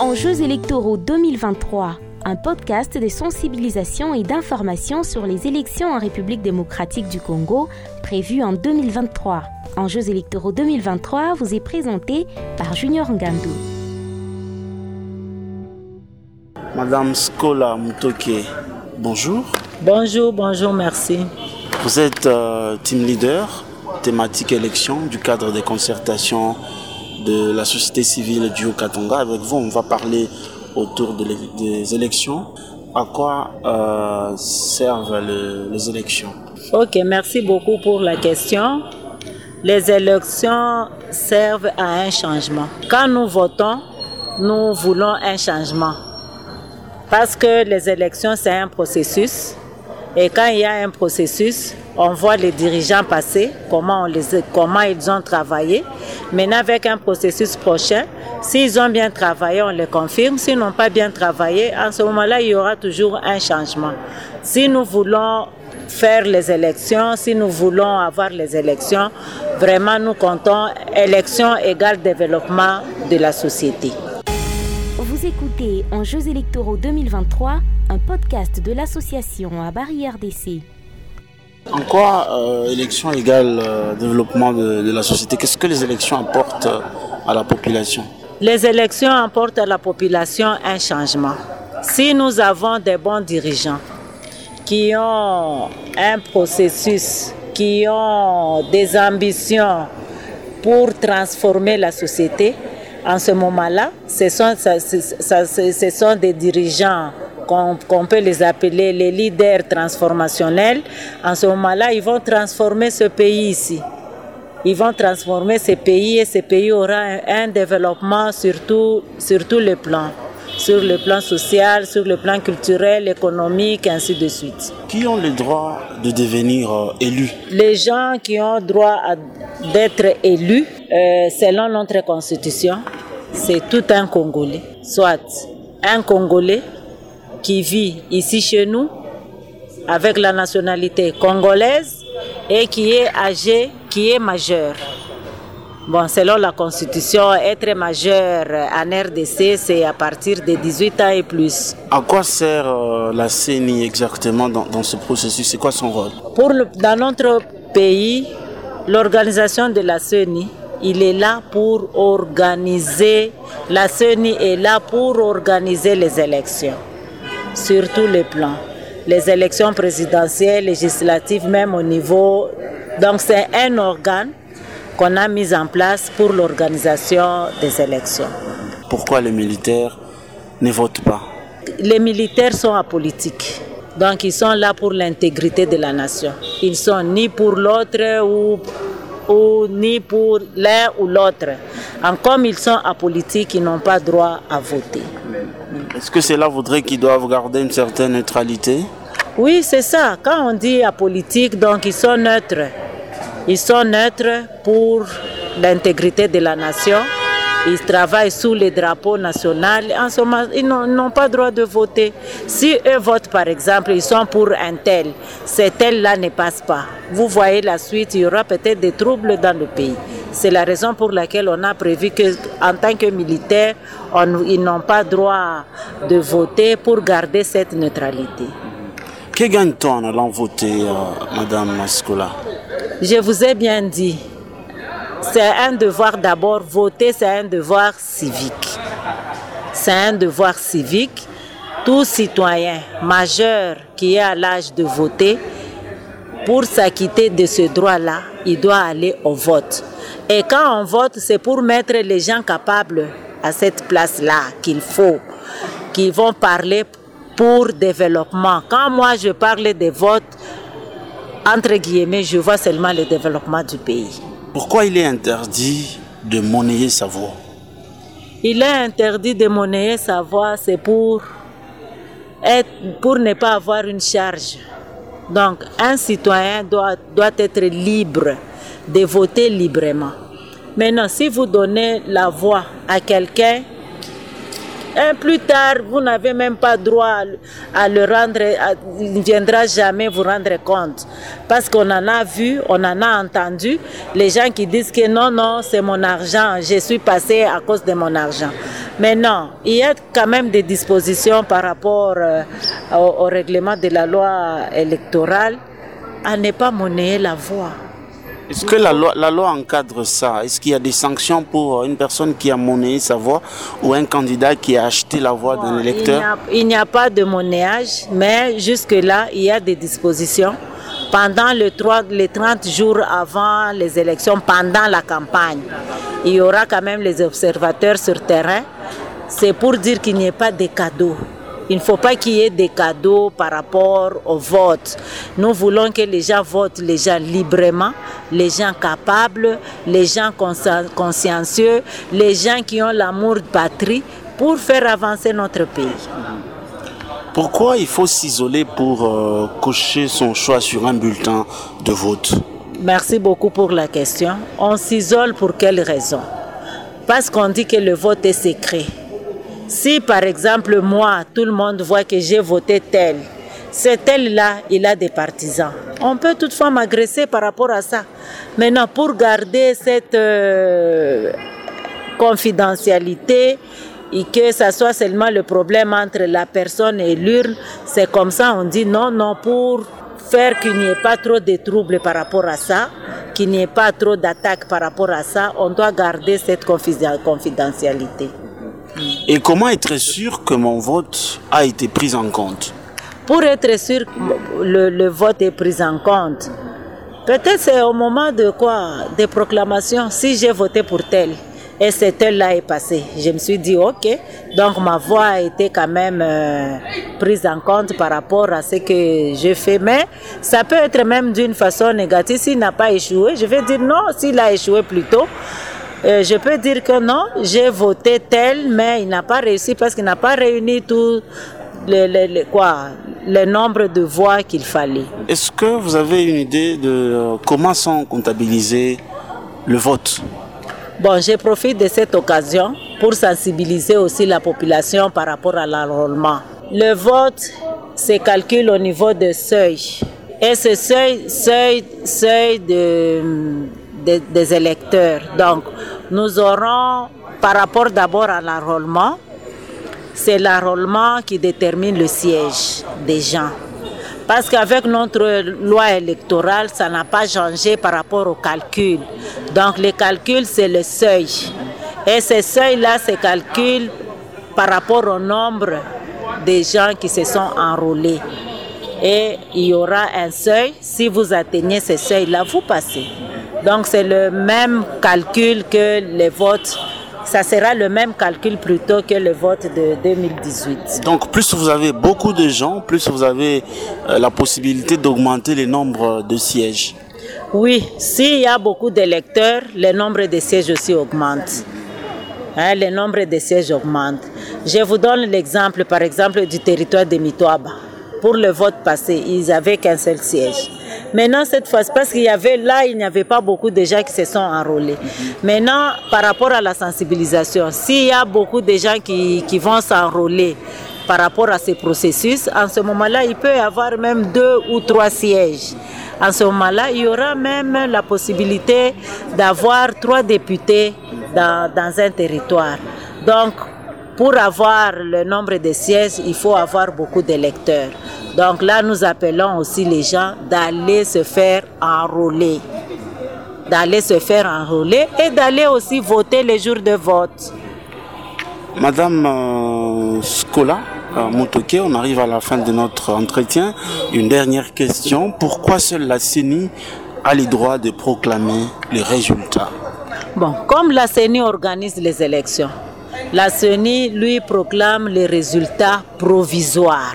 Enjeux électoraux 2023, un podcast de sensibilisation et d'information sur les élections en République démocratique du Congo prévues en 2023. Enjeux électoraux 2023 vous est présenté par Junior Ngandou. Madame Skola Mutoke, bonjour. Bonjour, bonjour, merci. Vous êtes euh, team leader thématique élection du cadre des concertations de la société civile du Haut-Katonga. Avec vous, on va parler autour des élections. À quoi euh, servent le- les élections? Ok, merci beaucoup pour la question. Les élections servent à un changement. Quand nous votons, nous voulons un changement. Parce que les élections, c'est un processus. Et quand il y a un processus, on voit les dirigeants passer, comment, ils ont travaillé. Maintenant, avec un processus prochain, s'ils ont bien travaillé, on les confirme. S'ils n'ont pas bien travaillé, en ce moment-là, il y aura toujours un changement. Si nous voulons faire les élections, si nous voulons avoir les élections, vraiment, nous comptons élection égale développement de la société. Vous écoutez Enjeux électoraux 2023, un podcast de l'association à Barrière d'essai. En quoi euh, élection égale euh, développement de, la société? Qu'est-ce que les élections apportent euh, à la population? Les élections apportent à la population un changement. Si nous avons des bons dirigeants qui ont un processus, qui ont des ambitions pour transformer la société, en ce moment-là, ce sont des dirigeants qu'on peut les appeler les leaders transformationnels. En ce moment-là, ils vont transformer ce pays ici. Ils vont transformer ces pays et ce pays aura un, un développement sur tout, sur tous les plans, sur le plan social, sur le plan culturel, économique, ainsi de suite. Qui ont le droit de devenir euh, élus? Les gens qui ont droit d'être élus, euh, selon notre constitution, c'est tout un Congolais, soit un Congolais qui vit ici chez nous avec la nationalité congolaise et qui est âgé, qui est majeur. Bon, selon la Constitution, être majeur en RDC, c'est à partir de 18 ans et plus. À quoi sert euh, la CENI exactement dans, dans ce processus? C'est quoi son rôle? Pour le- dans notre pays, l'organisation de la CENI, il est là pour organiser, la CENI est là pour organiser les élections sur tous les plans. Les élections présidentielles, législatives, même au niveau. Donc c'est un organe qu'on a mis en place pour l'organisation des élections. Pourquoi les militaires ne votent pas? Les militaires sont apolitiques. Donc ils sont là pour l'intégrité de la nation. Ils sont ni pour l'autre ou, ou ni pour l'un ou l'autre. En comme ils sont apolitiques, ils n'ont pas droit à voter. Est-ce que cela voudrait qu'ils doivent garder une certaine neutralité? Oui, c'est ça. Quand on dit apolitique, donc ils sont neutres. Ils sont neutres pour l'intégrité de la nation. Ils travaillent sous le drapeau national. En ce moment, ils n'ont pas droit de voter. Si eux votent, par exemple, ils sont pour un tel, cet tel-là ne passe pas. Vous voyez la suite, il y aura peut-être des troubles dans le pays. C'est la raison pour laquelle on a prévu que, en tant que militaires, on- ils n'ont pas droit de voter pour garder cette neutralité. Que gagne-t-on en allant voter, euh, Madame Mascola? Je vous ai bien dit, c'est un devoir d'abord, voter c'est un devoir civique. C'est un devoir civique. Tout citoyen majeur qui est à l'âge de voter, pour s'acquitter de ce droit-là, il doit aller au vote. Et quand on vote, c'est pour mettre les gens capables à cette place-là qu'il faut, qui vont parler pour développement. Quand moi je parle des votes, entre guillemets, je vois seulement le développement du pays. Pourquoi il est interdit de monnayer sa voix? Il est interdit de monnayer sa voix, c'est pour, être, pour ne pas avoir une charge. Donc, un citoyen doit, doit être libre de voter librement. Maintenant, si vous donnez la voix à quelqu'un Un plus tard, vous n'avez même pas droit à le rendre, il ne viendra jamais vous rendre compte. Parce qu'on en a vu, on en a entendu, les gens qui disent que non, non, c'est mon argent, je suis passé à cause de mon argent. Mais non, il y a quand même des dispositions par rapport euh, au, règlement de la loi électorale à ne pas monnayer la voix. Est-ce que la loi, la loi encadre ça? Est-ce qu'il y a des sanctions pour une personne qui a monnayé sa voix ou un candidat qui a acheté la voix d'un électeur? Il n'y a, pas de monnayage, mais jusque-là, il y a des dispositions. Pendant le 3, les 30 jours avant les élections, pendant la campagne, il y aura quand même les observateurs sur terrain. C'est pour dire qu'il n'y ait pas de cadeaux. Il ne faut pas qu'il y ait des cadeaux par rapport au vote. Nous voulons que les gens votent les gens librement, les gens capables, les gens consciencieux, les gens qui ont l'amour de patrie pour faire avancer notre pays. Pourquoi il faut s'isoler pour euh, cocher son choix sur un bulletin de vote? Merci beaucoup pour la question. On s'isole pour quelle raison? Parce qu'on dit que le vote est secret. Si par exemple moi, tout le monde voit que j'ai voté tel, c'est tel-là, il a des partisans. On peut toutefois m'agresser par rapport à ça. Maintenant, pour garder cette euh, confidentialité et que ça soit seulement le problème entre la personne et l'urne, c'est comme ça, on dit non, non, pour faire qu'il n'y ait pas trop de troubles par rapport à ça, qu'il n'y ait pas trop d'attaques par rapport à ça, on doit garder cette confidentialité. Et comment être sûr que mon vote a été pris en compte Pour être sûr que le, vote est pris en compte, peut-être c'est au moment de quoi Des proclamations. Si j'ai voté pour tel et cet tel-là est passé, je me suis dit ok, donc ma voix a été quand même euh, prise en compte par rapport à ce que j'ai fait. Mais ça peut être même d'une façon négative. S'il n'a pas échoué, je vais dire non, s'il a échoué plutôt. Euh, je peux dire que non, j'ai voté tel, mais il n'a pas réussi parce qu'il n'a pas réuni tout le, quoi, le nombre de voix qu'il fallait. Est-ce que vous avez une idée de euh, comment sont comptabilisés le vote? Bon, je profite de cette occasion pour sensibiliser aussi la population par rapport à l'enrôlement. Le vote se calcule au niveau de seuil. Et ce seuil, seuil, seuil de des, électeurs. Donc, nous aurons, par rapport d'abord à l'enrôlement, c'est l'enrôlement qui détermine le siège des gens. Parce qu'avec notre loi électorale, ça n'a pas changé par rapport au calcul. Donc le calcul, c'est le seuil. Et ce seuil-là se calcule par rapport au nombre de gens qui se sont enrôlés. Et il y aura un seuil. Si vous atteignez ce seuil-là, vous passez. Donc c'est le même calcul que les votes. Ça sera le même calcul plutôt que le vote de 2018. Donc plus vous avez beaucoup de gens, plus vous avez euh, la possibilité d'augmenter le nombre de sièges. Oui, s'il y a beaucoup d'électeurs, le nombre de sièges aussi augmente. Hein, le nombre de sièges augmente. Je vous donne l'exemple, par exemple, du territoire de Mitoaba. Pour le vote passé, ils n'avaient qu'un seul siège. Maintenant, cette fois, parce qu'il y avait là, il n'y avait pas beaucoup de gens qui se sont enrôlés. Maintenant, par rapport à la sensibilisation, s'il y a beaucoup de gens qui, qui vont s'enrôler par rapport à ce processus, en ce moment-là, il peut y avoir même deux ou trois sièges. En ce moment-là, il y aura même la possibilité d'avoir trois députés dans, dans un territoire. Donc, pour avoir le nombre de sièges, il faut avoir beaucoup d'électeurs. Donc là, nous appelons aussi les gens d'aller se faire enrôler. D'aller se faire enrôler et d'aller aussi voter les jours de vote. Madame euh, Scola, euh, on arrive à la fin de notre entretien. Une dernière question. Pourquoi seule la CENI a le droit de proclamer les résultats? Bon, comme la CENI organise les élections, la CENI lui proclame les résultats provisoires.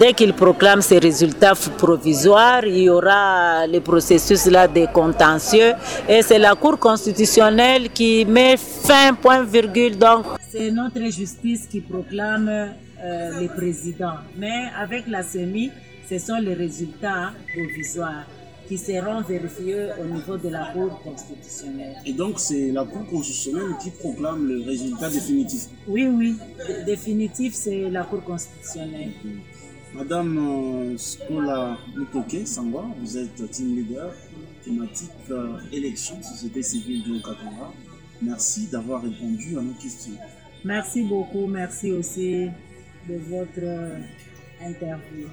Dès qu'il proclame ses résultats provisoires, il y aura le processus là des contentieux et c'est la Cour constitutionnelle qui met fin, point virgule. Donc, c'est notre justice qui proclame euh, les présidents. Mais avec la CENI, ce sont les résultats provisoires. qui seront vérifiés au niveau de la Cour constitutionnelle. Et donc c'est la Cour constitutionnelle qui proclame le résultat définitif Oui, oui, définitif, c'est la Cour constitutionnelle. Madame euh, Skola Mutoke Sangwa, vous êtes team leader thématique euh, élection, société civile du Katanga. Merci d'avoir répondu à nos questions. Merci beaucoup, merci aussi de votre interview.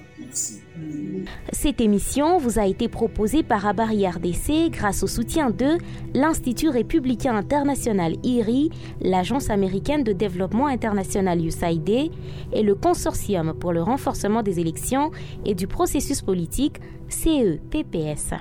Cette émission vous a été proposée par Abari RDC grâce au soutien de l'Institut républicain international IRI, l'Agence américaine de développement international USAID et le Consortium pour le renforcement des élections et du processus politique CEPPS.